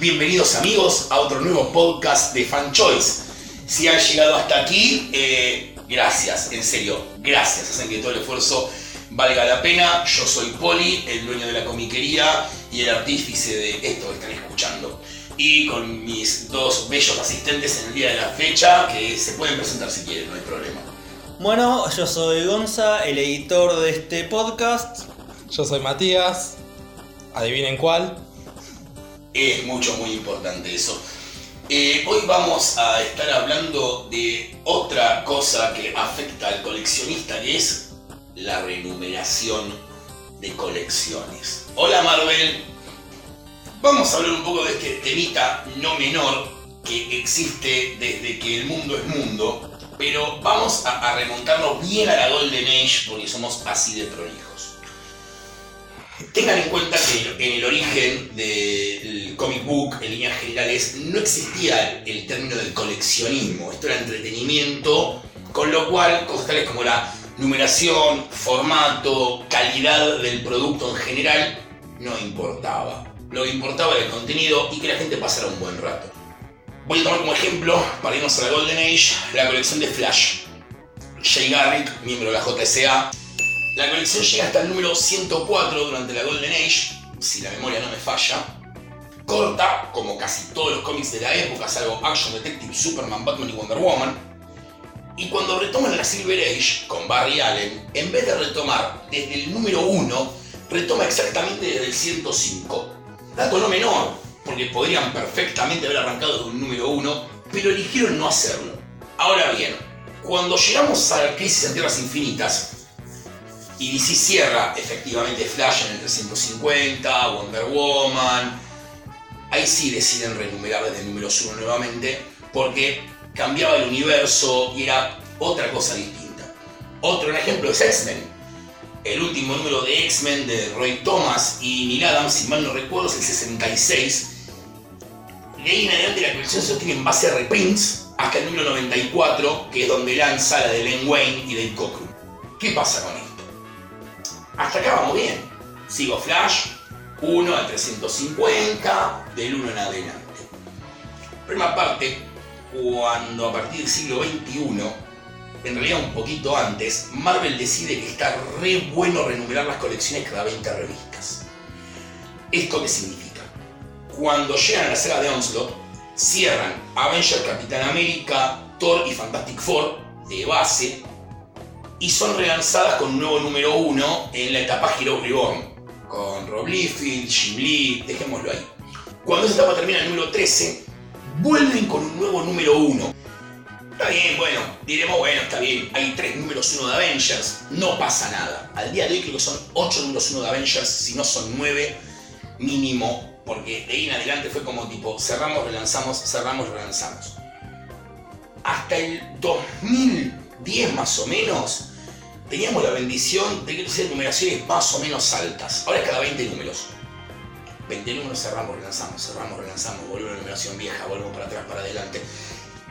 Bienvenidos amigos a otro nuevo podcast de Fan Choice. Si han llegado hasta aquí, eh, gracias, en serio, gracias. Hacen que todo el esfuerzo valga la pena. Yo soy Poli, el dueño de la comiquería y el artífice de esto que están escuchando. Y con mis dos bellos asistentes en el día de la fecha, que se pueden presentar si quieren, no hay problema. Bueno, yo soy Gonza, el editor de este podcast. Yo soy Matías. Adivinen cuál. Es mucho, muy importante eso. Eh, hoy vamos a estar hablando de otra cosa que afecta al coleccionista, que es la renumeración de colecciones. Hola Marvel. Vamos a hablar un poco de este temita no menor que existe desde que el mundo es mundo, pero vamos a, a remontarnos bien a la Golden Age porque somos así de prolijos. Tengan en cuenta que en el origen del comic book, en líneas generales, no existía el término del coleccionismo. Esto era entretenimiento, con lo cual cosas tales como la numeración, formato, calidad del producto en general no importaba. Lo que importaba era el contenido y que la gente pasara un buen rato. Voy a tomar como ejemplo, para irnos a la Golden Age, la colección de Flash. Jay Garrick, miembro de la JSA, la colección llega hasta el número 104 durante la Golden Age, si la memoria no me falla. Corta, como casi todos los cómics de la época, salvo Action Detective, Superman, Batman y Wonder Woman. Y cuando retoman la Silver Age con Barry Allen, en vez de retomar desde el número 1, retoma exactamente desde el 105. Dato no menor, porque podrían perfectamente haber arrancado desde un número 1, pero eligieron no hacerlo. Ahora bien, cuando llegamos a la crisis en Tierras Infinitas, y DC cierra efectivamente Flash en el 350, Wonder Woman. Ahí sí deciden renumerar desde el número 1 nuevamente porque cambiaba el universo y era otra cosa distinta. Otro ejemplo es X-Men. El último número de X-Men de Roy Thomas y Neil Adams, si mal no recuerdo, es el 66. De ahí en adelante la colección se obtiene en base a reprints hasta el número 94, que es donde lanza la de Len Wayne y Dave Cockrum. ¿Qué pasa con? Hasta acá vamos bien. Sigo Flash, 1 a 350, del 1 en adelante. Prima parte, cuando a partir del siglo XXI, en realidad un poquito antes, Marvel decide que está re bueno renumerar las colecciones cada 20 revistas. ¿Esto qué significa? Cuando llegan a la saga de Onslaught, cierran Avengers, Capitán América, Thor y Fantastic Four de base y son relanzadas con un nuevo número 1 en la etapa Hero Reborn, con Rob Liefeld, Jim Lee, dejémoslo ahí. Cuando esa etapa termina el número 13, vuelven con un nuevo número 1. Está bien, bueno, diremos, bueno, está bien, hay tres números 1 de Avengers, no pasa nada. Al día de hoy creo que son 8 números 1 de Avengers, si no son 9 mínimo, porque de ahí en adelante fue como tipo, cerramos, relanzamos, cerramos, relanzamos. Hasta el 2010 más o menos, teníamos la bendición de que tuviese numeraciones más o menos altas. Ahora es cada 20 números. 20 números cerramos, relanzamos, cerramos, relanzamos, volvemos a la numeración vieja, volvemos para atrás, para adelante.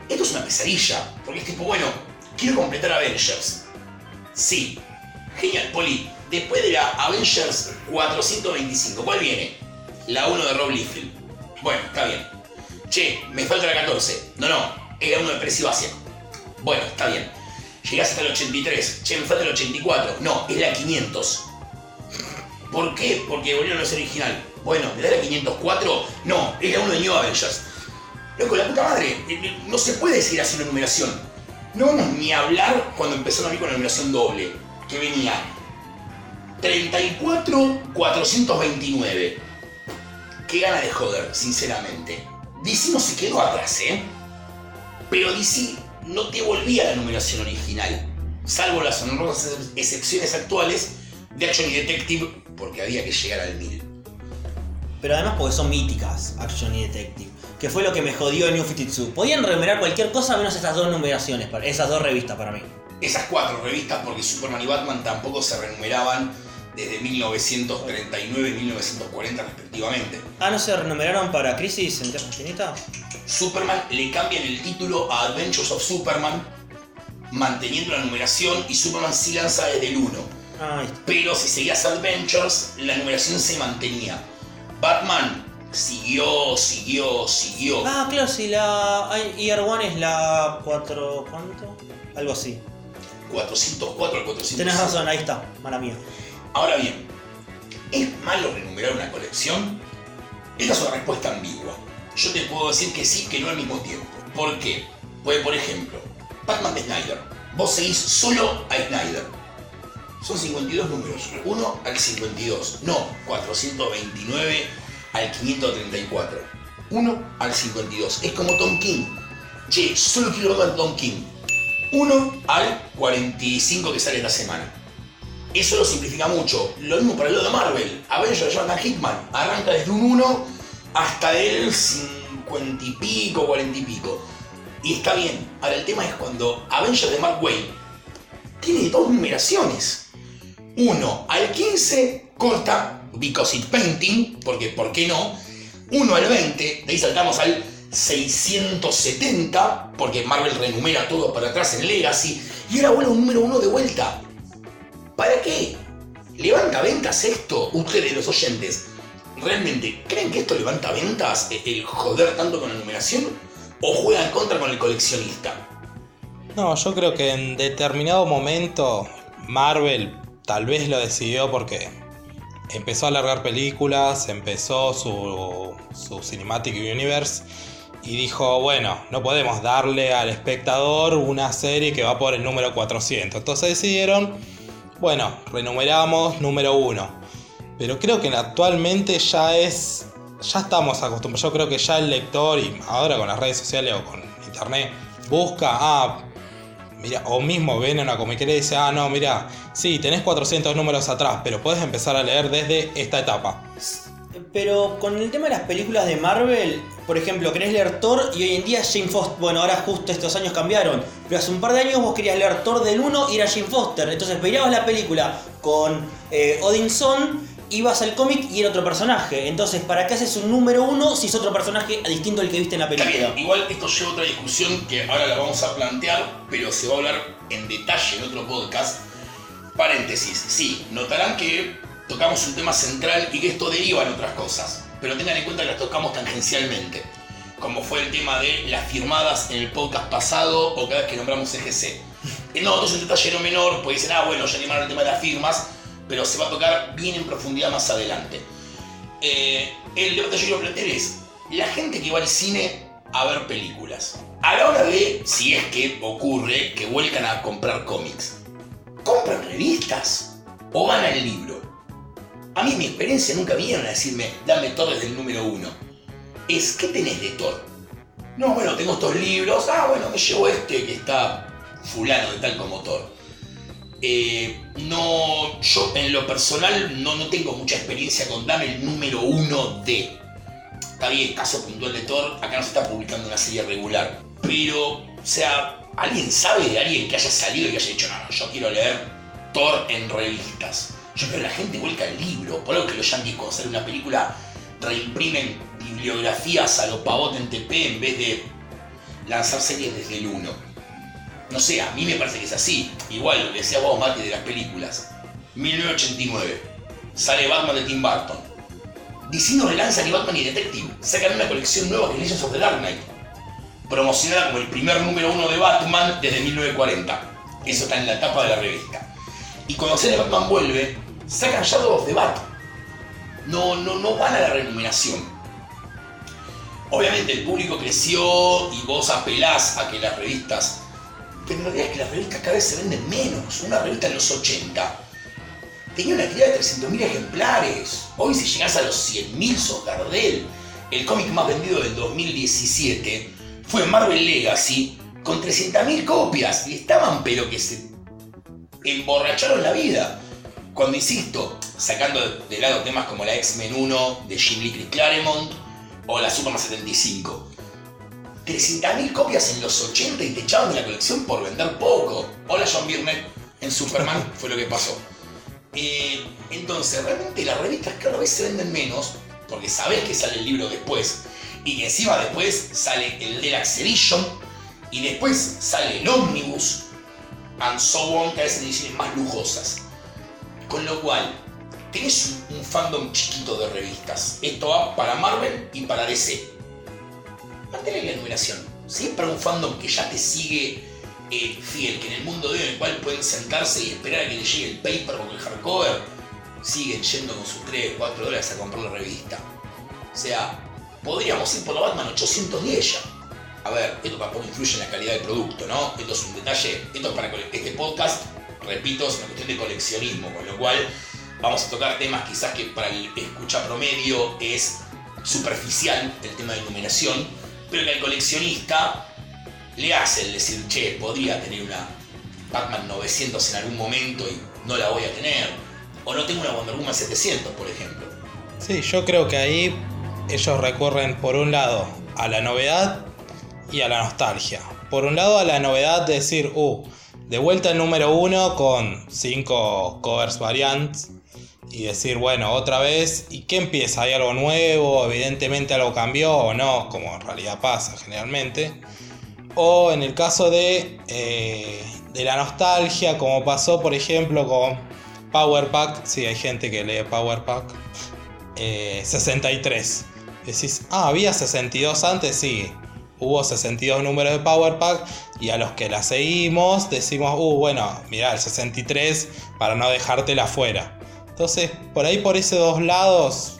Esto es una pesadilla, porque es tipo, bueno, quiero completar Avengers. Sí, genial, Poli. Después de la Avengers 425, ¿cuál viene? La 1 de Rob Liefeld. Bueno, está bien. Che, me falta la 14. No, no, la 1 de Precio. Bueno, está bien. Llegás hasta el 83. Che, me falta el 84. No, es la 500. ¿Por qué? Porque volvieron a ser original. Bueno, ¿me da la 504? No, es la 1 de New Avengers. Loco, la puta madre. Eh, eh, no se puede así la numeración. No vamos ni a hablar cuando empezaron a ir con la numeración doble. Que venía 34 429. Qué gana de joder, sinceramente. DC no se quedó atrás, ¿eh? Pero DC no te volvía la numeración original, salvo las honrosas excepciones actuales de Action y Detective, porque había que llegar al 1000. Pero además porque son míticas, Action y Detective. Que fue lo que me jodió en New 52. Podían renumerar cualquier cosa menos esas dos numeraciones, esas dos revistas para mí. Esas cuatro revistas, porque Superman y Batman tampoco se renumeraban desde 1939 y 1940 respectivamente. Ah, ¿no se renumeraron para Crisis en Tierra Infinita? Superman le cambian el título a Adventures of Superman, manteniendo la numeración, y Superman sí lanza desde el 1. Ay, Pero si seguías Adventures, la numeración se mantenía. Batman siguió, siguió, siguió. Ah, claro, si la Year One es la 4. ¿Cuánto? Algo así. 404 al 405. Tenés razón, ahí está, mala mía. Ahora bien, ¿es malo renumerar una colección? Esta es una respuesta ambigua. Yo te puedo decir que sí, que no al mismo tiempo. ¿Por qué? Pues, por ejemplo, Batman de Snyder. Vos seguís solo a Snyder. Son 52 números, 1 al 52, no 429 al 534. 1 al 52. Es como Tom King. Che, solo quiero ver Tom King. 1 al 45 que sale esta semana. Eso lo simplifica mucho. Lo mismo para el lado de Marvel. Avengers de Jonathan Hickman arranca desde un 1 hasta el 50 y pico, 40 y pico. Y está bien. Ahora el tema es cuando Avengers de Mark Wayne tiene dos numeraciones. 1 al 15 corta Because It Painting, porque ¿por qué no? 1 al 20, de ahí saltamos al 670, porque Marvel renumera todo para atrás en Legacy, y ahora vuelve un número 1 de vuelta. ¿Para qué? ¿Levanta ventas esto? Ustedes, los oyentes, ¿realmente creen que esto levanta ventas? eh, ¿El joder tanto con la numeración? ¿O juega en contra con el coleccionista? No, yo creo que en determinado momento Marvel tal vez lo decidió porque empezó a largar películas, empezó su, su Cinematic Universe y dijo, bueno, no podemos darle al espectador una serie que va por el número 400. Entonces decidieron, bueno, renumeramos número 1. Pero creo que actualmente ya es, ya estamos acostumbrados, yo creo que ya el lector y ahora con las redes sociales o con internet busca, ah, Mira, o mismo ven a una comiquería y dice, ah, no, mira, sí, tenés 400 números atrás, pero puedes empezar a leer desde esta etapa. Pero con el tema de las películas de Marvel, por ejemplo, querés leer Thor y hoy en día Jane Foster. Bueno, ahora justo estos años cambiaron. Pero hace un par de años vos querías leer Thor del 1 y era Jane Foster. Entonces veías la película con eh, Odinson, ibas al cómic y era otro personaje. Entonces, ¿para qué haces un número 1 si es otro personaje distinto al que viste en la película? igual esto lleva a otra discusión que ahora la vamos a plantear, pero se va a hablar en detalle en otro podcast. Paréntesis, sí, notarán que tocamos un tema central y que esto deriva en otras cosas, pero tengan en cuenta que las tocamos tangencialmente, como fue el tema de las firmadas en el podcast pasado o cada vez que nombramos EGC. No, esto es un detalle no menor, porque dicen, ah, bueno, ya animaron el tema de las firmas, pero se va a tocar bien en profundidad más adelante. Eh, el debate que yo quiero plantear es, la gente que va al cine a ver películas, a la hora de, si es que ocurre, que vuelcan a comprar cómics, ¿compran revistas o van al libro? A mí en mi experiencia nunca vinieron a decirme, dame Thor desde el número uno. Es, ¿qué tenés de Thor? No, bueno, tengo estos libros, ah, bueno, me llevo este que está fulano de tal como Thor. Eh, no, yo en lo personal no, no tengo mucha experiencia con dame el número uno de. Está bien, caso puntual de Thor, acá no se está publicando una serie regular. Pero, o sea, ¿alguien sabe de alguien que haya salido y haya dicho, no, no, yo quiero leer Thor en revistas? Yo creo que la gente vuelca el libro. Por algo que los yankees cuando sale una película reimprimen bibliografías a lo pavote en TP en vez de lanzar series desde el 1. No sé, a mí me parece que es así. Igual lo que decía vos, Mati, de las películas. 1989. Sale Batman de Tim Burton. DC no relanza ni Batman ni Detective. Sacan una colección nueva que es Legends of the Dark Knight. Promocionada como el primer número uno de Batman desde 1940. Eso está en la tapa de la revista. Y cuando sale Batman vuelve, sacan of the Bat. No, no, no van a la remuneración. Obviamente el público creció y vos apelás a que las revistas pero en realidad es que las revistas cada vez se venden menos. Una revista en los 80 tenía una tirada de 300.000 ejemplares. Hoy si llegás a los 100.000 sos Gardel. El cómic más vendido del 2017 fue Marvel Legacy con 300.000 copias. Y estaban pero que se emborracharon la vida. Cuando insisto, sacando de lado temas como la X-Men 1 de Jim Lee Chris Claremont o la Superman 75. 300.000 copias en los 80 y te echaban de la colección por vender poco. Hola John Byrne, en Superman fue lo que pasó. Eh, entonces, realmente las revistas cada vez se venden menos porque sabes que sale el libro después y que encima después sale el Deluxe Edition y después sale el Omnibus and so on, que a veces ediciones más lujosas. Con lo cual, tenés un, fandom chiquito de revistas. Esto va para Marvel y para DC. Mantén la numeración. Si es para un fandom que ya te sigue eh, fiel, que en el mundo de hoy en el cual pueden sentarse y esperar a que les llegue el paper o el hardcover, siguen yendo con sus 3, 4 dólares a comprar la revista. O sea, podríamos ir por la Batman 810 ya. A ver, esto tampoco influye en la calidad del producto, ¿no? Esto es un detalle, esto es para este podcast, repito, es una cuestión de coleccionismo, con lo cual vamos a tocar temas quizás que para el escucha promedio es superficial, el tema de numeración, pero que al coleccionista le hace el decir, che, podría tener una Batman 900 en algún momento y no la voy a tener. O no tengo una Wonder Woman 700, por ejemplo. Sí, yo creo que ahí ellos recurren por un lado a la novedad y a la nostalgia. Por un lado a la novedad de decir, uh, de vuelta el número uno con cinco covers variantes y decir, bueno, otra vez, ¿y qué empieza? ¿Hay algo nuevo? Evidentemente algo cambió o no, como en realidad pasa generalmente. O en el caso de, eh, de la nostalgia, como pasó por ejemplo con Power Pack, si hay gente que lee Power Pack, eh, 63. Decís, ah, había 62 antes, sí. Hubo 62 números de Power Pack y a los que la seguimos decimos, uh, bueno, mirá, el 63 para no dejártela fuera. Entonces, por ahí, por esos dos lados,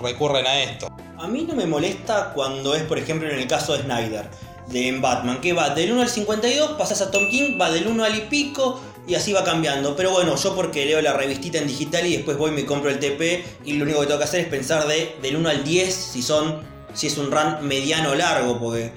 recurren a esto. A mí no me molesta cuando es, por ejemplo, en el caso de Snyder, de Batman, que va del 1 al 52, pasas a Tom King, va del 1 al y pico, y así va cambiando. Pero bueno, yo porque leo la revistita en digital y después voy y me compro el TP, y lo único que tengo que hacer es pensar de del 1 al 10 si son si es un run mediano o largo, porque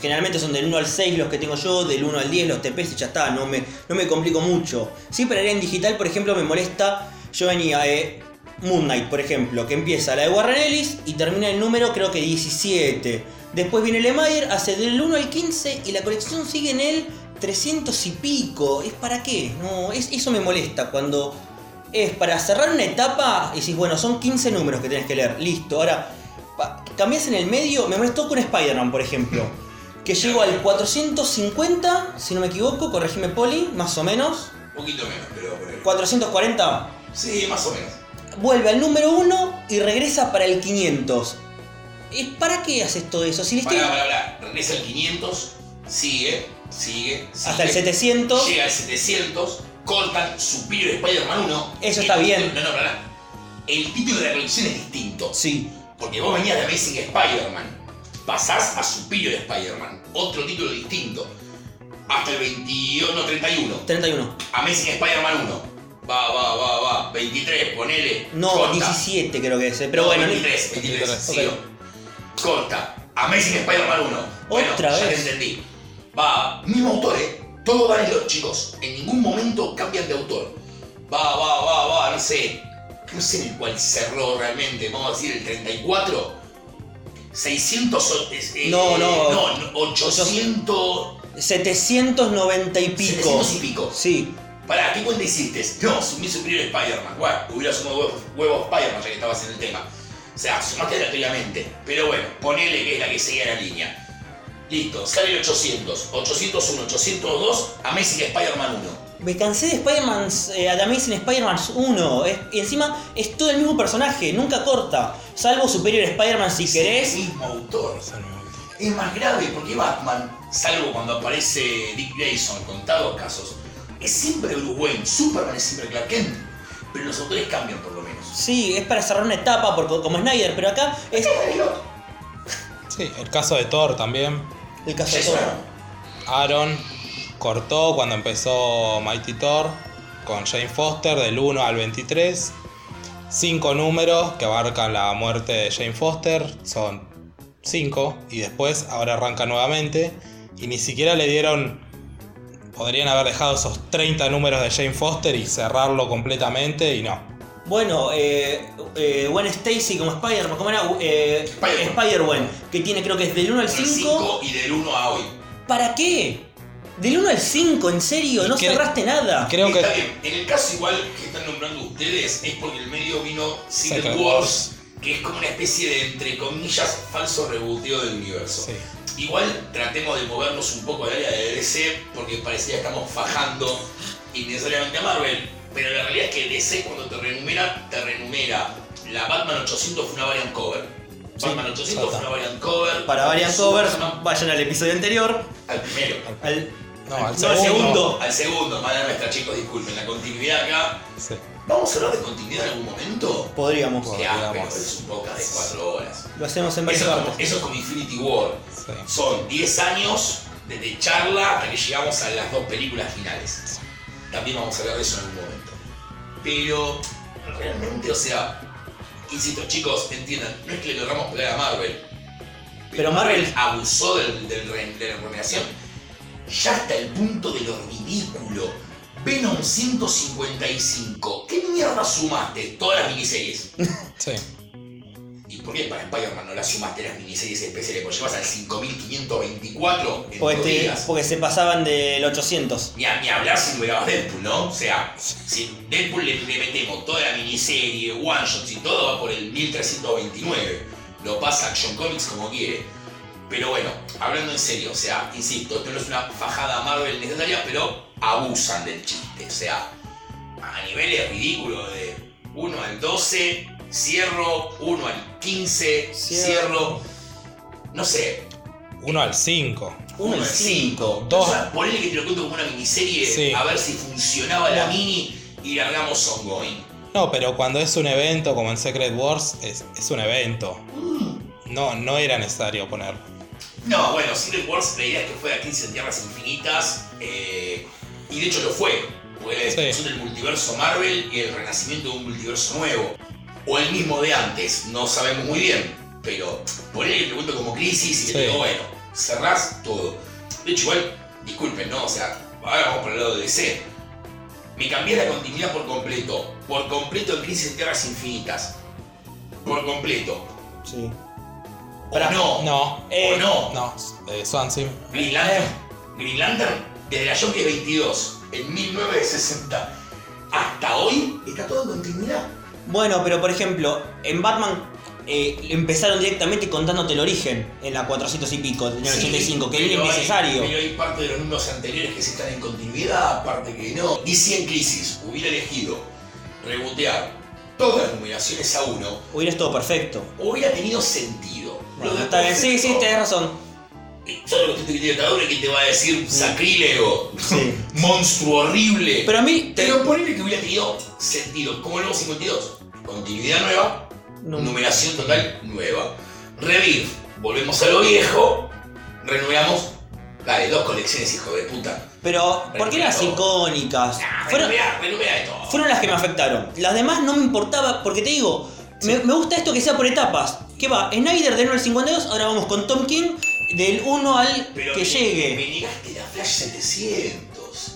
generalmente son del 1 al 6 los que tengo yo, del 1 al 10 los TPs y ya está, no me, no me complico mucho. Sí, pero en digital, por ejemplo, me molesta, yo venía, eh, Moon Knight, por ejemplo, que empieza la de Warren Ellis y termina el número creo que 17. Después viene Lemire, hace del 1 al 15 y la colección sigue en el 300 y pico. ¿Es para qué? No, es, eso me molesta cuando es para cerrar una etapa y decís, bueno, son 15 números que tenés que leer, listo. Ahora, cambias en el medio, me molestó con Spider-Man, por ejemplo. Que llego al 450, si no me equivoco, corregime Poli, más o menos. Un poquito menos, pero por ahí. 440, Sí, más o menos. vuelve al número 1 y regresa para el 500. ¿Es ¿Para qué haces todo eso? Si Pará, pará, pará. Regresa el 500, sigue, sigue, sigue. hasta el 700. Llega al 700, cortan Superior Spider-Man 1. Eso está bien. No, no, pará. El título de la colección es distinto. Sí. Porque vos venías de Amazing Spider-Man. Pasás a Superior Spider-Man. Otro título distinto. Hasta el 21, no, 31. 31. Amazing Spider-Man 1. Va, va, va, va. 23, ponele. No, corta. 17 creo que es. eh, Pero No, bueno, 23, 23. 23, sigo. Corta. Amazing Spider-Man 1. Bueno, Otra ya vez. te entendí. Va, mismo autor, ¿eh? Todo los chicos. En ningún momento cambian de autor. Va, va, va, va, no sé. No sé en el cual cerró realmente. Vamos a decir el 34. 600. o- es- eh, No, no. No, no, 800. 790 y pico. 700 y pico. Sí. Pará, ¿qué cuenta hiciste? No, sumí Superior Spider-Man. Bueno, hubiera sumado huevos, huevos Spider-Man ya que estabas en el tema. O sea, sumaste aleatoriamente. Pero bueno, ponele que es la que seguía la línea. Listo, sale el 800, 801, 802, Amazing Spider-Man 1. Me cansé de Spider-Man, eh, de Amazing Spider-Man 1. es- y encima es todo el mismo personaje, nunca corta. Salvo Superior Spider-Man si Es querés. el mismo autor. Es más grave porque Batman, salvo cuando aparece Dick Grayson, contados casos, es siempre Bruce Wayne, Superman es siempre Clark Kent. Pero los autores cambian por lo menos. Sí, es para cerrar una etapa porque, como Snyder, pero acá es Sí, el caso de Thor también. el caso de Thor. Aaron cortó cuando empezó Mighty Thor con Jane Foster del 1 al 23. Cinco números que abarcan la muerte de Jane Foster. Son cinco. Y después ahora arranca nuevamente. Y ni siquiera le dieron... Podrían haber dejado esos 30 números de Jane Foster y cerrarlo completamente y no. Bueno, eh, eh, Gwen Stacy como Spider-Man, ¿cómo era? Eh, Spider-Man. Spider-Gwen, que tiene creo que es del 1 al El 5. 5 y del 1 a hoy. ¿Para qué? Del 1 al 5, en serio, no cre- cerraste nada. Creo que... Está bien, en el caso igual que están nombrando ustedes, es porque el medio vino Secret Wars, que es como una especie de, entre comillas, falso reboteo del universo. Sí. Igual tratemos de movernos un poco al área de DC, porque parecía que estamos fajando innecesariamente a Marvel. Pero la realidad es que DC cuando te renumera, te renumera. La Batman 800 fue una variant cover. Batman 800 fue una variant cover. Para variant covers, Superman- vayan al episodio anterior. Al primero. Al, No, al segundo. segundo. Al segundo, mala nuestra chicos, disculpen, la continuidad acá. Sí. ¿Vamos a hablar de continuidad en algún momento? podríamos. Bueno. Ya, pero es un podcast de 4 horas. Lo hacemos en varias Eso es, como, partes. eso es como Infinity War. Sí. Son 10 años desde charla hasta que llegamos a las dos películas finales. También vamos a hablar de eso en algún momento. Pero realmente, o sea, insisto, chicos, entiendan, no es que le queramos pegar a Marvel. Pero Marvel- abusó del, de la renovación ya hasta el punto de lo ridículo. Venom 155. ¿Qué mierda sumaste? Todas las miniseries. Sí. ¿Y por qué para Spider-Man no las sumaste las miniseries especiales? Porque llevas al 5524 en Porque, dos te- días. porque se pasaban del 800. Ni, a- ni hablar si numerabas Deadpool, ¿no? O sea, si Deadpool le, le metemos toda la miniserie, one shots y todo, va por el 1329. Lo pasa Action Comics como quiere. Pero bueno, hablando en serio, o sea, insisto, esto no es una fajada Marvel necesaria, pero abusan del chiste. O sea, a niveles ridículos de 1 al 12, cierro, 1 al 15, Cierro. cierro. No sé, 1 al 5. 1 al al 5. Dos. O sea, ponele que te lo cuento como una miniserie, Sí. a ver si funcionaba la No. mini y largamos ongoing. No, pero cuando es un evento como en Secret Wars, es, es un evento. No, no era necesario poner. No, bueno, Secret Wars la idea es que fuera Crisis en Tierras Infinitas, eh, y de hecho lo fue, porque la Sí. destrucción del multiverso Marvel y el renacimiento de un multiverso nuevo, o el mismo de antes, no sabemos muy bien, pero ponele que te cuento como Crisis y Sí. te digo, bueno, cerrás todo. De hecho, igual, disculpen, ¿no? O sea, ahora vamos por el lado de DC. Me cambié la continuidad por completo, por completo en Crisis en Tierras Infinitas, por completo. Sí. No, No, Eh, o no. no. Eh, Swansea. Green Lantern, Green Lantern, desde la Jockey 22, en 1960, hasta hoy, está todo en continuidad. Bueno, pero por ejemplo, en Batman eh, empezaron directamente contándote el origen en la 400 y pico, en el Sí, 85, que era hay- innecesario. pero hay parte de los números anteriores que sí están en continuidad, parte que no. DC en Crisis hubiera elegido rebotear todas las numeraciones a uno, Hubiera estado perfecto. hubiera tenido sentido. Lo Bueno, de está bien, sí, sí, tenés razón. Solo que estoy criticador que te va a decir sacrílego, Sí. monstruo horrible. Pero a mí, te- Pero ponele que hubiera tenido sentido. Como el nuevo 52. Continuidad nueva, no- numeración total nueva. Revir, volvemos a lo viejo, renumeramos. Dale, dos colecciones, hijo de puta. pero porque eran las icónicas. Nah, Fueron, de todo. fueron las que me afectaron. Las demás no me importaba, porque te digo, me, me gusta esto que sea por etapas. ¿Qué va? Snyder del 1 al 52, ahora vamos con Tom King del 1 al Pero que me, llegue. Me negaste la Flash 700.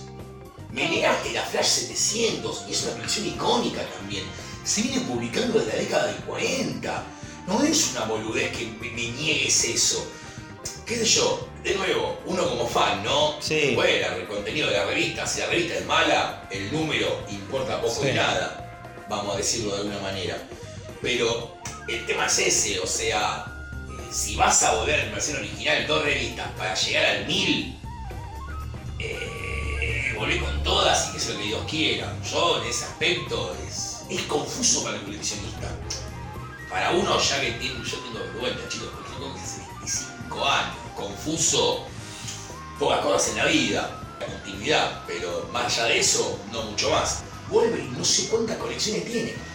Me negaste la Flash 700. Y es una colección icónica también. Se viene publicando desde la década del 40. No es una boludez que me, me niegues eso. ¿Qué sé yo? De nuevo, uno como fan, ¿no? Sí. Bueno, el contenido de la revista. Si la revista es mala, el número importa poco Sí. y nada. Vamos a decirlo de alguna manera. Pero el tema es ese, o sea, eh, si vas a volver a la versión original dos revistas para llegar al 1000, eh, volvé con todas y que sea lo que Dios quiera. Yo en ese aspecto es, es confuso para el coleccionista. Para uno ya que tiene, yo tengo vergüenza chicos, porque tengo que hace 25 años, confuso, pocas cosas en la vida, la continuidad, pero más allá de eso, no mucho más. Wolverine no sé cuántas colecciones tiene.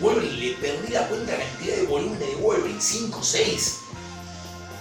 Wolverine le perdí la cuenta de la cantidad de volúmenes de Wolverine, 5 6.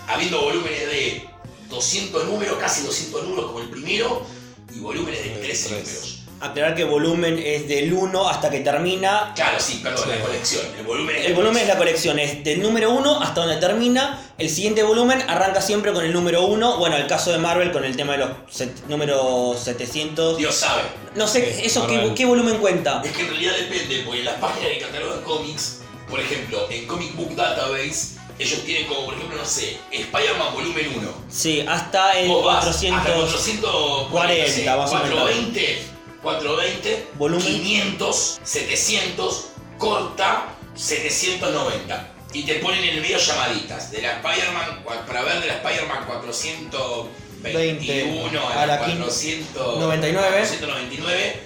Habiendo volúmenes de 200 números, casi 200 números como el primero, y volúmenes de De 13 tres. números. Aclarar que el volumen es del 1 hasta que termina. Claro, sí, perdón, Sí. la colección. El volumen es El volumen es la colección, es del número 1 hasta donde termina. El siguiente volumen arranca siempre con el número 1. Bueno, el caso de Marvel con el tema de los set- números 700. Dios sabe. No sé, ¿eso qué, volumen cuenta? Es que en realidad depende, porque en las páginas de catálogo de cómics, por ejemplo, en Comic Book Database, ellos tienen como, por ejemplo, no sé, Spider-Man volumen 1. Sí, hasta el Vos vas 400. hasta 440, 40, más o menos. 420, 420, Volumen. 500, 700, corta, 790. Y te ponen en el medio llamaditas. De la Spider-Man, para ver de la Spider-Man 421 a la 99. 499,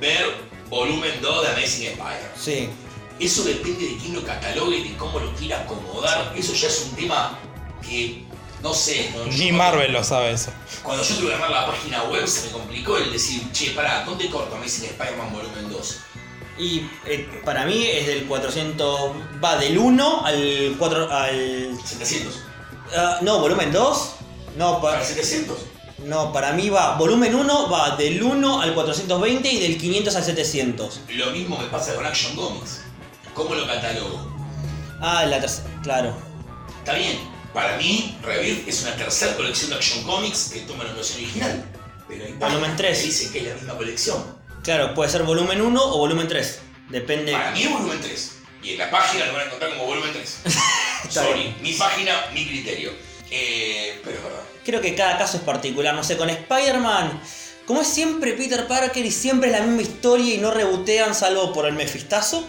ver volumen 2 de Amazing Spider. Sí. Eso depende de quién lo catalogue, de cómo lo quiera acomodar. Eso ya es un tema que no sé. no- Ni Marvel lo sabe eso. Cuando yo tuve que armar la página web se me complicó el decir, che, pará, ¿dónde corto Amazing Spider-Man volumen 2? Y eh, para mí es del 400. Va del 1 al 4. al. 700. ah, no, volumen 2. No, ¿Para para, 700? no, para mí va. Volumen 1 va del 1 al 420 y del 500 al 700. Lo mismo me pasa con Action Comics. ¿Cómo lo catalogo? Ah, la tercera. Claro. Está bien, para mí, Rebirth es una tercera colección de Action Comics que toma la noción original. Pero hay Volumen páginas tres. que dicen que es la misma colección. Claro, puede ser volumen 1 o volumen 3. Depende. Para mí es volumen 3. Y en la página lo van a encontrar como volumen 3. Está Sorry, mi página, mi criterio. Eh, pero es verdad. Creo que cada caso es particular. No sé, con Spider-Man. Como es siempre Peter Parker y siempre es la misma historia y no rebotean salvo por el mefistazo.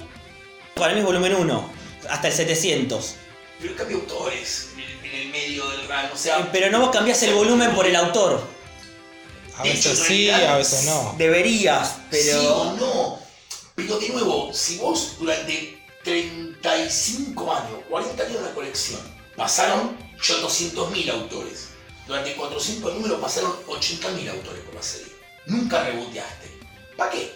Para mí es volumen 1. Hasta el 700. Pero cambia autores medio del run. O sea, Pero no vos cambiás el volumen por el autor. A hecho, veces sí, realidad, a veces no. Deberías, Sí o pero. no. Pero de nuevo, si vos durante 35 años, 40 años de la colección, pasaron 800.000 autores. Durante 400 números pasaron 80.000 autores por la serie. Nunca reboteaste. ¿Para qué?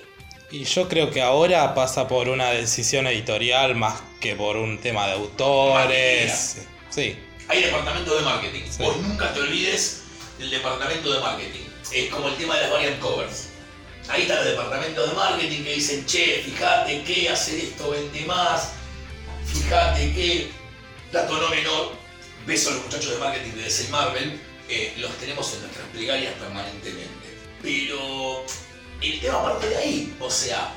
Y yo creo que ahora pasa por una decisión editorial más que por un tema de autores. Sí. Hay departamento de marketing. Sí. Vos nunca te olvides del departamento de marketing. Es como el tema de las variant covers. Ahí están los departamentos de marketing que dicen, che, fíjate que hacer esto vende más, fíjate que, dato no menor, beso a los muchachos de marketing de DC Marvel, eh, los tenemos en nuestras plegarias permanentemente. Pero el tema parte de ahí, o sea,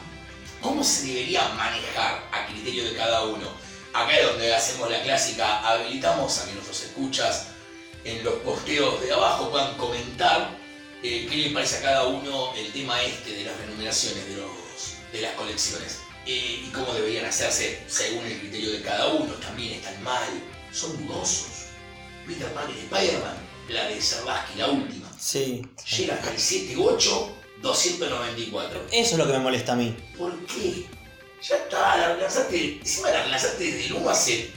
¿cómo se debería manejar a criterio de cada uno? Acá es donde hacemos la clásica, habilitamos a que nuestros escuchas en los posteos de abajo puedan comentar eh, qué le parece a cada uno el tema este de las renumeraciones de, los, de las colecciones eh, y cómo deberían hacerse según el criterio de cada uno. También están mal, son dudosos. Peter Parker y Spider-Man, la de Sarlaski, la última, Sí. llega hasta el 78, 294. Eso es lo que me molesta a mí. ¿Por qué? Ya está, la relanzaste, encima la relanzaste desde el 1 hace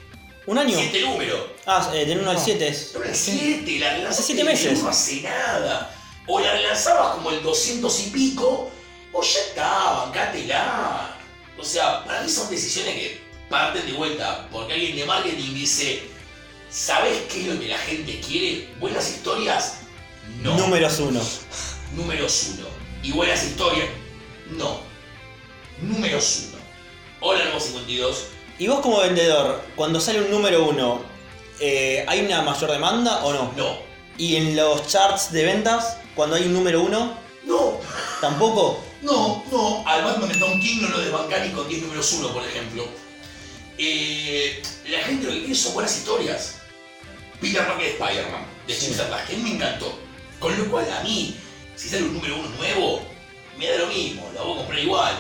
¿Un año? 7 números. Ah, eh, del 1 al No. 7 es. Pero el 7, la relanzaste Hace siete desde el meses. 1 hace nada. O la relanzabas como el 200 y pico, o ya está, bancátela. O sea, para mí son decisiones que parten de vuelta, porque alguien de marketing dice, ¿sabes qué es lo que la gente quiere? ¿Buenas historias? No. Números 1. Números 1. ¿Y buenas historias? No. Números 1. Hola, nuevo 52. Y vos como vendedor, cuando sale un número 1, ¿hay una mayor demanda o no? No. Y en los charts de ventas, cuando hay un número 1, No. tampoco. No, no. Al Batman de Tom King no lo desbancan ni con 10 números 1, por ejemplo. Eh, la gente lo que quiere son buenas historias. Peter Parker de Spider-Man, de Sí. Jim Starlin, que me encantó. Con lo cual, a mí, si sale un número 1 nuevo, me da lo mismo, la voy a comprar igual.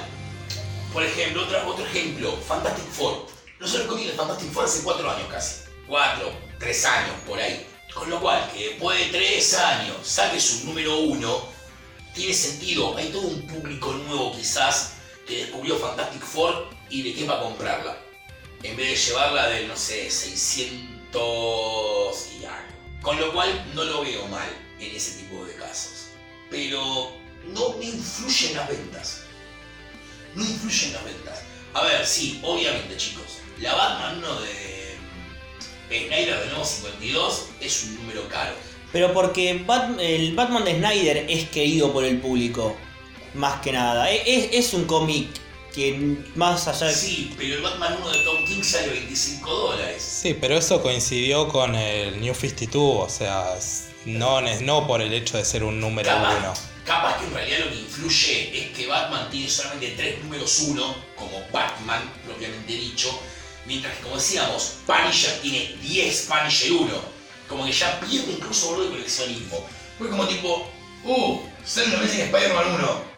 Por ejemplo, otro ejemplo, Fantastic Four. No solo cómic de Fantastic Four hace 4 años casi. 4, 3 años por ahí. Con lo cual, que después de 3 años saques un número 1, tiene sentido. Hay todo un público nuevo quizás que descubrió Fantastic Four y de qué va a comprarla. En vez de llevarla de, no sé, 600 y algo. Con lo cual no lo veo mal en ese tipo de casos. Pero no me influye en las ventas. No influye en las ventas. A ver, sí, obviamente chicos. La Batman 1 de mm, Snyder de nuevo 52 es un número caro. Pero porque Bat- el Batman de Snyder es querido por el público, más que nada. E- Es, es un cómic que más allá de... Sí, pero el Batman 1 de Tom King sale 25 dólares. Sí, pero eso coincidió con el New 52, o sea, no, es- no por el hecho de ser un número Capaz, uno. Capaz que en realidad lo que influye es que Batman tiene solamente tres números 1, como Batman propiamente dicho, mientras que como decíamos, Punisher tiene 10 Punisher 1. Como que ya pierde incluso valor de coleccionismo. Fue como tipo, uh, sale una vez en Spider-Man 1.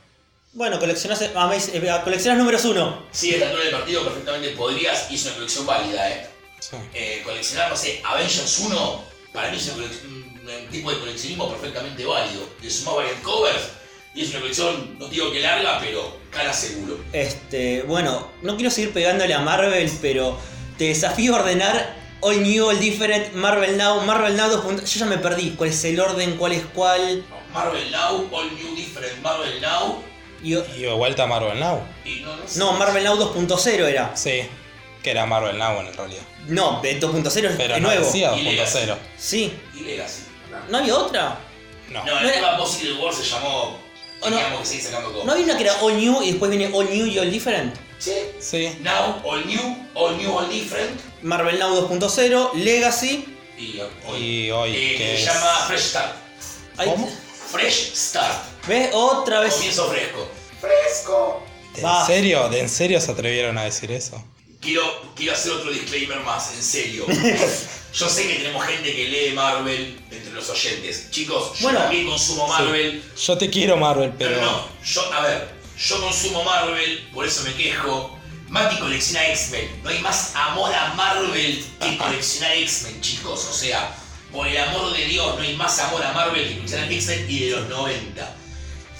Bueno, coleccionás, ah, eh, coleccionás números 1. Sí, esta altura del partido perfectamente podrías, y es una colección válida, eh. Sí. eh, coleccionar, no sé, Avengers 1, para mí es un, colec- un- tipo de coleccionismo perfectamente válido. Le sumás variant covers Y es una colección, no digo que larga, pero cara seguro. Este, bueno, no quiero seguir pegándole a Marvel, pero te desafío a ordenar All New, All Different, Marvel Now, Marvel Now 2. Yo ya me perdí. ¿Cuál es el orden? ¿Cuál es cuál? Marvel Now, All New Different Marvel Now. Y- Y de vuelta a Marvel Now. Y no, no sé. no, Marvel Now 2.0 era. Sí, que era Marvel Now en realidad. No, de 2.0 es Pero es no nuevo. decía Y Legacy. 2.0. Sí. Y Legacy. ¿No había otra? No. No, No el era- tema Possible War se llamó. No. Teníamos que seguir sacando todo. ¿No había una que era All New y después viene All New y All Different? Sí. Sí. Now, All New, All New, All Different. Marvel Now 2.0, Legacy. Y hoy. Y hoy, eh, que que se es- llama Fresh Start. ¿Cómo? Fresh Start. ¿Ves? Otra vez. Comienzo fresco. ¡Fresco! ¿En Va. serio? ¿De en serio se atrevieron a decir eso? Quiero, quiero hacer otro disclaimer más, en serio. Yo sé que tenemos gente que lee Marvel entre los oyentes. Chicos, yo Bueno. también consumo Marvel. Yo te quiero Marvel, Pero pero... no, yo, a ver, yo consumo Marvel, por eso me quejo. Mati colecciona X-Men. No hay más amor a Marvel que coleccionar X-Men, chicos. O sea, por el amor de Dios, no hay más amor a Marvel que coleccionar X-Men y de los 90.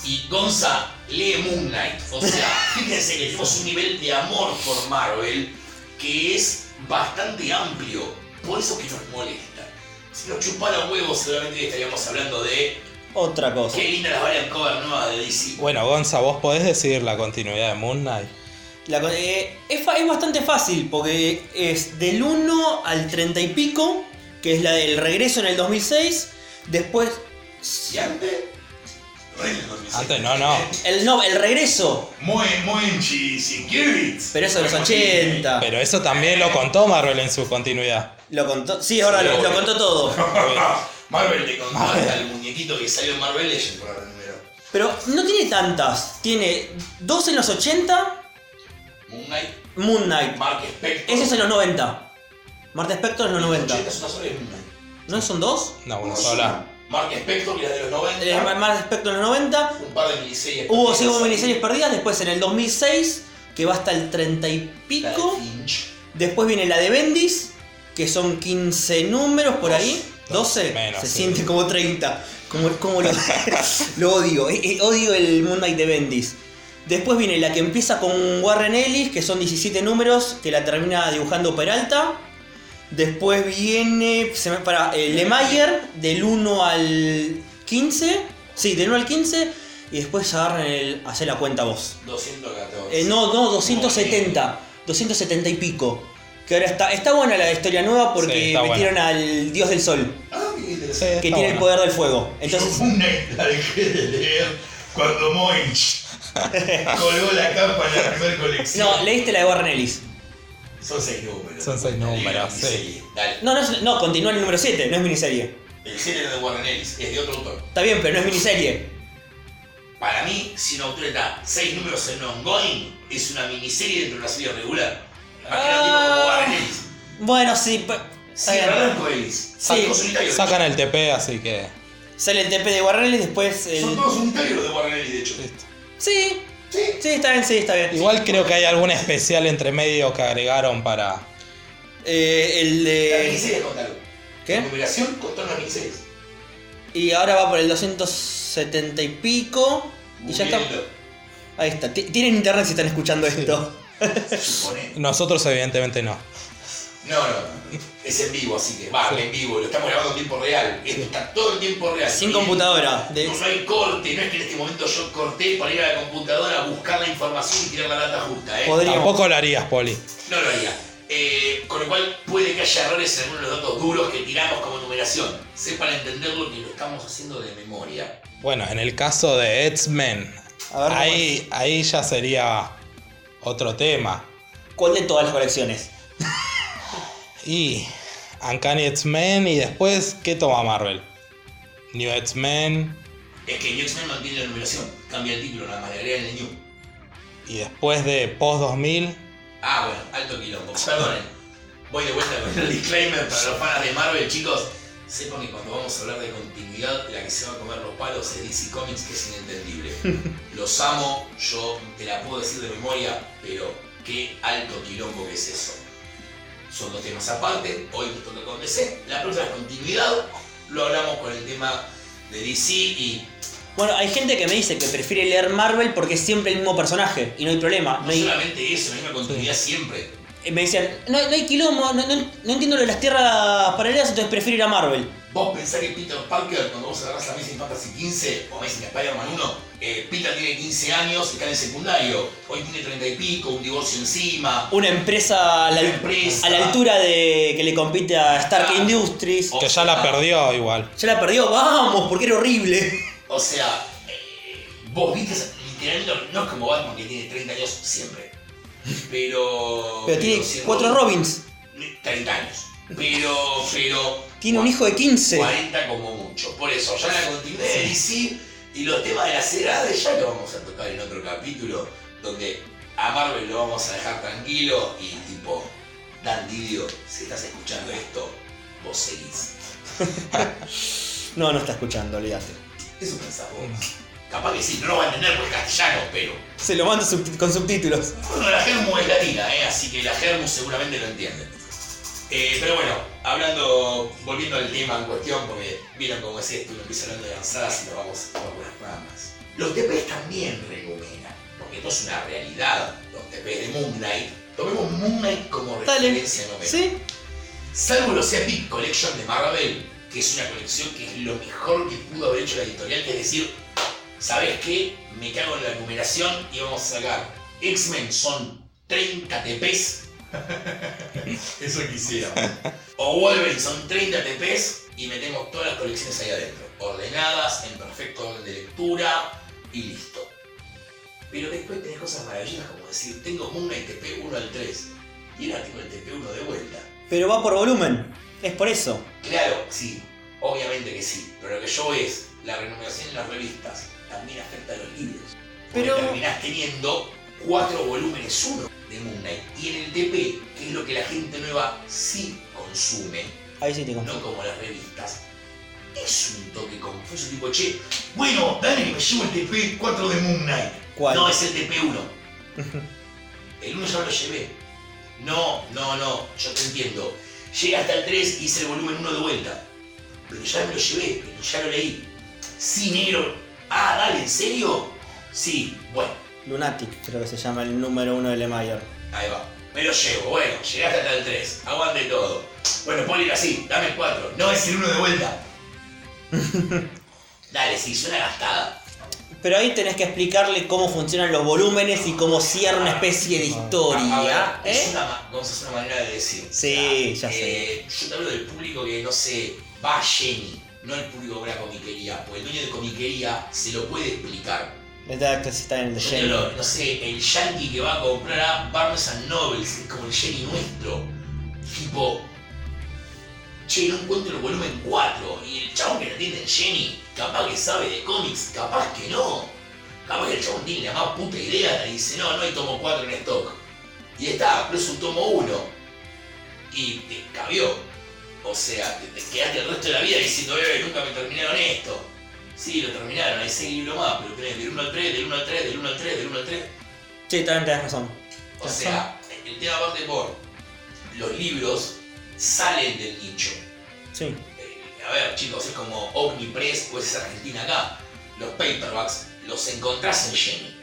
Y Gonza lee Moon Knight. O sea, fíjense que tenemos un nivel de amor por Marvel que es bastante amplio. Por eso que nos molesta. Si nos chupara huevos, seguramente estaríamos hablando de Otra cosa. qué linda las variant cover nuevas de DC. Bueno, Gonza, vos podés decidir la continuidad de Moon Knight. La eh, es bastante fácil porque es del 1 al 30 y pico, que es la del regreso en el 2006. Después. ¿Y antes? Antes no, no. El, no, el regreso. Muy, muy Securities. Pero eso de los 80. Pero eso también lo contó Marvel en su continuidad. Lo contó. Sí, ahora lo, lo contó todo. Marvel te contó hasta el muñequito que salió en Marvel Legends por el número. Pero no tiene tantas. Tiene dos en los 80, Moon Knight, Moon Knight. Mark Spector. Ese es en los 90. Marta Spector en los 90. 80 es una sola de Moon Knight. ¿No son dos? No, una sola. Mark Spector, era de los 90. Eh, Marta Spector en los 90. un par de miniseries. Hubo, perdidas. miniseries perdidas. Después en el 2006, que va hasta el 30 y La pico. Después viene la de Bendis, que son 15 números por ahí. 12. Menos, Se sí. siente como 30. Como, como lo, lo odio. eh, eh, Odio el Moon Knight de Bendis. Después viene la que empieza con Warren Ellis, que son 17 números, que la termina dibujando Peralta. Después viene se me para, eh, Lemaier, del 1 al 15. Sí, del 1 al 15. Y después agarran el. hacer la cuenta vos. 214. Eh, no, no, 270. 270 y pico. Que ahora está. Está buena la historia nueva porque Sí, metieron al Dios del Sol, Ah, qué Sí, que tiene el bueno. poder del fuego. Entonces. Knight la dejé de leer cuando Moinch colgó la capa en la primera colección. No, leíste la de Warren Ellis. Son seis números. Son seis números, sí. Dale. No, no, es- no, continúa en el número 7, no es miniserie. El 7 es de Warren Ellis, es de otro autor. Está bien, pero no es miniserie. Para mí, si un autor está seis números en ongoing, es una miniserie dentro de una serie regular. Imagínate un tipo como Warren Ellis. Bueno, sí. pe- está Sí, bien. Blanco Ellis. Sí. Son todos unitarios. Sacan el TP, así que... Sale el TP de Warren Ellis, después. el- Son todos unitarios los de Warren Ellis, de hecho. listo. Sí, Sí. sí, está bien, sí, está bien. Igual creo que hay algún especial entre medio que agregaron para... Eh, el La de. miniserie. ¿Qué? La numeración contaron las miniseries. Y ahora va por el 270 y pico. Y ya está. Ahí está. Ti- Tienen internet si están escuchando esto. Suponé. Nosotros evidentemente no. No, no. Es en vivo, así que. Va, en vivo. Lo estamos grabando en tiempo real. Esto está todo en tiempo real. Sin Y- computadora. De- No, hay corte, no es que en este momento yo corté para ir a la computadora a buscar la información y tirar la data justa, ¿eh? Podríamos. Tampoco lo harías, Poli. No lo haría. Eh, con lo cual puede que haya errores en algunos de los datos duros que tiramos como numeración. Sepan entenderlo que lo estamos haciendo de memoria. Bueno, en el caso de X-Men, A ver, ahí, ahí ya sería otro tema. ¿Cuál de todas las colecciones? Y Uncanny X-Men y después, ¿qué toma Marvel? New X-Men Es que New X-Men mantiene la numeración, cambia el título, le agregan el New. y después de Post 2000, Ah, bueno, alto quilombo. Perdonen. Voy de vuelta con el disclaimer para los fans de Marvel, chicos. Sepan que cuando vamos a hablar de continuidad, la que se va a comer los palos es DC Comics, que es inentendible. Los amo, yo te la puedo decir de memoria, pero qué alto quilombo que es eso. Son dos temas aparte, hoy nos toca con DC. La próxima es continuidad, lo hablamos con el tema de DC y Bueno, hay gente que me dice que prefiere leer Marvel porque es siempre el mismo personaje y no hay problema. No, No hay- solamente eso, la misma continuidad siempre. Eh, me decían, no, no hay quilombo, no, no- no entiendo lo de las tierras paralelas, entonces prefiero ir a Marvel. Vos pensás que Peter Parker, cuando vos agarrás Amazing Fantasy 15 o Amazing Spider-Man 1, eh, Peter tiene 15 años, está en el secundario, hoy tiene 30 y pico, un divorcio encima. Una empresa a la, empresa. a la altura de que le compite a Stark Ah. Industries. O Que ya la sea, perdió igual. Ya la perdió, vamos, porque era horrible. O sea, eh, vos viste, literalmente, no es como Batman que tiene 30 años siempre. Pero. Pero tiene si cuatro Robin- Robins. 30 años. Pero, pero. Tiene un hijo de 15. 40 como mucho. Por eso, ya la continuidad de DC y los temas de las edades ya lo vamos a tocar en otro capítulo, donde a Marvel lo vamos a dejar tranquilo y tipo, Dan Didio, si estás escuchando esto, vos seguís. No, no está escuchando, olvídate. Eso pensás vos. Capaz que sí, no lo va a entender porque es castellano, pero. Se lo mando sub- con subtítulos. Bueno, la Germu es latina, ¿eh? así que la Germu seguramente lo entiende. Eh, pero bueno, hablando, volviendo al tema en cuestión, porque vieron cómo es esto, uno empieza hablando de avanzadas y nos vamos por las ramas. Los TPs también renumeran, porque esto es una realidad. Los TPs de Moon Knight, tomemos Moon Knight como referencia número. ¿Sí? Salvo los Epic Collection de Marvel, que es una colección que es lo mejor que pudo haber hecho la editorial, que es decir, ¿sabes qué? Me cago en la numeración y vamos a sacar X-Men son 30 TPs. Eso quisiera. O Wolverine son 30 TPs y metemos todas las colecciones ahí adentro, ordenadas, en perfecto orden de lectura y listo. Pero después tenés cosas maravillosas como decir, tengo Moon Knight TP 1 al 3 y ahora tengo el TP 1 de vuelta. Pero va por volumen. Es por eso. Claro, sí, obviamente que sí, pero lo que yo veo es la renumeración en las revistas también afecta a los libros. Pero- terminás teniendo cuatro volúmenes uno de Moon Knight. Y en el TP, que es lo que la gente nueva sí consume, Ahí sí te no como las revistas, es un toque confuso, tipo, che, bueno, dale que me llevo el TP 4 de Moon Knight. ¿Cuál? No, es el TP 1. el 1 ya me lo llevé. No, no, no, yo te entiendo. Llega hasta el 3 y hice el volumen 1 de vuelta. Pero ya me lo llevé, pero ya lo leí. Sí, negro. Ah, dale, ¿en serio? Sí, bueno, Lunatic, creo que se llama el número uno de Lemire. ahí va. Me lo llevo, bueno, llegaste hasta el 3. Aguante todo. Bueno, ponle así, dame el 4. No es el 1 de vuelta. Dale, sí, suena gastada. Pero ahí tenés que explicarle cómo funcionan los volúmenes y cómo cierra una especie de historia. es ¿eh? una, hacer una manera de decir. Sí, O sea, ya sé. eh, Yo te hablo del público que, no sé, va a Jenny, no el público que comiquería, porque el dueño de comiquería se lo puede explicar. Exacto, sí, está en el Jenny. no sé, el yankee que va a comprar a Barnes and Nobles, es como el Jenny nuestro. Tipo, che, no encuentro el volumen 4, y el chabón que lo atiende en Jenny, capaz que sabe de cómics, capaz que no. Capaz que el chabón tiene la más puta idea, y dice, no, no hay tomo 4 en stock. Y está, pero es un tomo 1. Y te cabió. O sea, te, te quedaste el resto de la vida diciendo, eh, nunca me terminaron esto. Sí, lo terminaron, hay 6 libros más, pero tenés del 1 al 3, del 1 al 3, del 1 al 3, del 1 al 3. Sí, también tenés razón. O sea, el tema parte por los libros salen del nicho. Sí. Eh, a ver, chicos, es como Omnipress, pues es Argentina acá. Los paperbacks los encontrás en Jenny.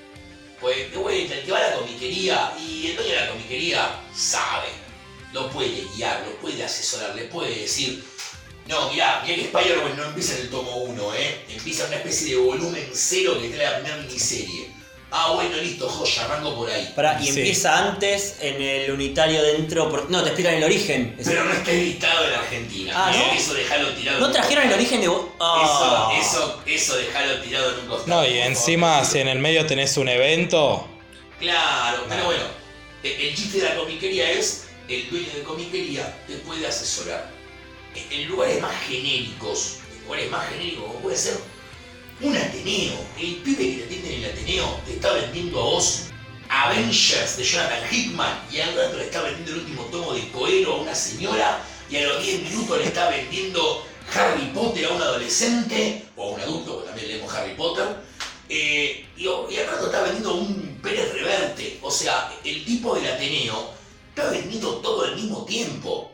Pues de vuelta, el que va a la comiquería y el dueño de la comiquería sabe. Lo puede guiar, lo puede asesorar, le puede decir. No, mirá, mirá que Spider-Man no empieza en el tomo 1, ¿eh? Empieza en una especie de volumen cero que trae la primera miniserie. Ah, bueno, listo, joya, arranco por ahí. Pará, y Sí. empieza antes en el unitario dentro. por- No, te explican el origen. Es- Pero no está editado en Argentina. Ah, Eso- ¿no? Eso dejalo tirado. ¿No en un trajeron el origen de. vo- Ah. Eso, eso, eso dejalo tirado en un costado. No, y encima si en el medio tenés un evento, Claro, pero No. bueno, el chiste de la comiquería es el dueño de comiquería te puede asesorar. En- lugares más genéricos, en lugares más genéricos, como puede ser un Ateneo. El pibe que te atiende en el Ateneo te está vendiendo a vos Avengers de Jonathan Hickman y al rato le está vendiendo el último tomo de Coelho a una señora y a los 10 minutos le está vendiendo Harry Potter a un adolescente o a un adulto, porque también leemos Harry Potter. Eh, y, y al rato está vendiendo un Pérez Reverte. O sea, el tipo del Ateneo está vendiendo todo al mismo tiempo.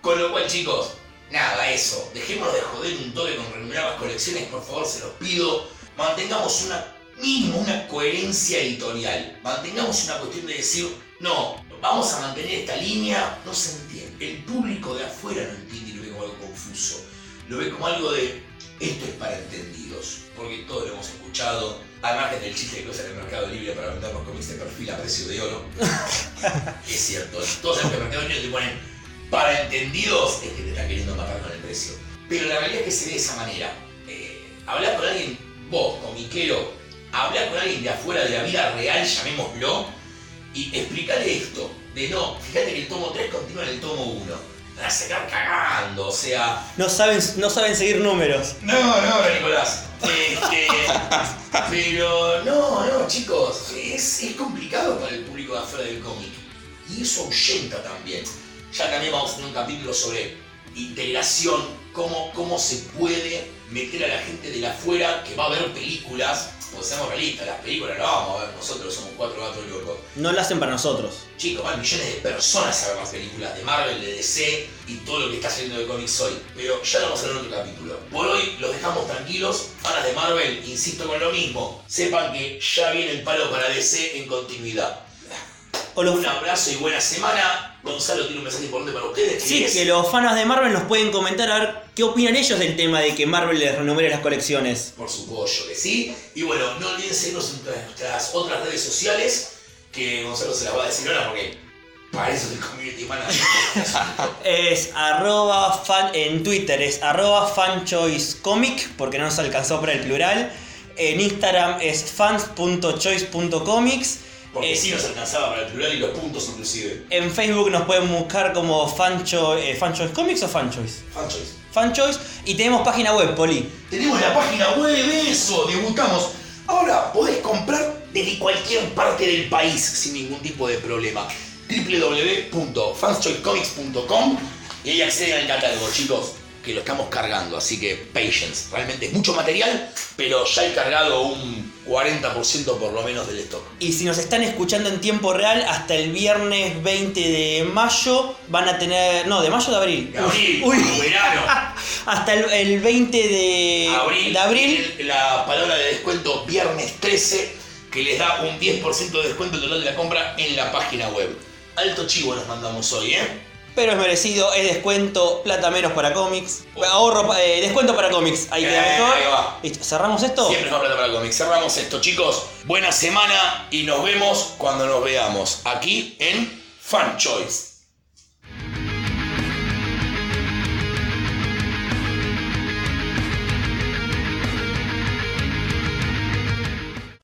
Con lo cual, chicos, nada, eso. Dejémonos de joder un toque con renumerar las colecciones, por favor, se los pido. mantengamos una mínimo una coherencia editorial. Mantengamos una cuestión de decir, no, vamos a mantener esta línea, no se entiende. El público de afuera no entiende y lo ve como algo confuso. Lo ve como algo de, esto es para entendidos. Porque todos lo hemos escuchado, al margen del chiste de cosas en el mercado libre para vendernos cómics de perfil a precio de oro. es cierto, todos en el mercado libre te ponen para entendidos, es que te está queriendo matar con el precio. Pero la realidad es que se ve de esa manera. Eh, hablar con alguien, vos, comiquero, hablar con alguien de afuera de la vida real, llamémoslo, y explicarle esto. De no, fíjate que el tomo 3 continúa en el tomo 1. Van a sacar cagando, o sea. No saben, no saben seguir números. No, no, Nicolás. Este, pero no, no, chicos, es, es complicado para el público de afuera del cómic. Y eso ahuyenta también. Ya también vamos a tener un capítulo sobre integración, cómo, cómo se puede meter a la gente de la afuera que va a ver películas. Seamos realistas, las películas las vamos a ver nosotros, somos cuatro gatos locos. No lo hacen para nosotros. Chicos, van millones de personas a ver las películas de Marvel, de DC y todo lo que está saliendo de cómics hoy. Pero ya lo vamos a ver en otro capítulo. Por hoy los dejamos tranquilos. Fanas de Marvel, insisto con lo mismo. Sepan que ya viene el palo para DC en continuidad. Un abrazo y buena semana. Gonzalo tiene un mensaje importante para ustedes. Sí, es- que los fans de Marvel nos pueden comentar a ver qué opinan ellos del tema de que Marvel les renumere las colecciones. Por supuesto que sí. Y bueno, no olviden seguirnos en nuestras otras redes sociales, que Gonzalo se las va a decir ahora porque para eso es el community manager. Es arroba fan, en Twitter es arroba fanchoicecomic, porque no nos alcanzó para el plural. En Instagram es fans.choice.comics. Porque Eh, sí nos alcanzaba para el plural y los puntos inclusive. En Facebook nos pueden buscar como fancho, eh, Fanchoice Comics o Fanchoice. Fanchoice. Fanchoice. Y tenemos página web, Poli. Tenemos la página web, eso, debutamos. Ahora podés comprar desde cualquier parte del país sin ningún tipo de problema. www.fanschoicecomics.com y ahí acceden al catálogo, chicos, que lo estamos cargando, así que patience. Realmente es mucho material, pero ya he cargado un 40% por lo menos del stock. Y si nos están escuchando en tiempo real, hasta el viernes 20 de mayo van a tener. No, de mayo de abril. Abril, Uy. verano. Hasta el, el 20 de abril, de la palabra de descuento viernes 13 que les da un 10% de descuento total de la compra en la página web. Alto chivo nos mandamos hoy, ¿eh? Pero es merecido, es descuento, plata menos para cómics. Ahorro, eh, descuento para cómics. Ahí queda Eh, mejor. ahí va. Listo, ¿cerramos esto? Siempre es más plata para cómics. Cerramos esto, chicos. Buena semana y nos vemos cuando nos veamos aquí en Fan Choice.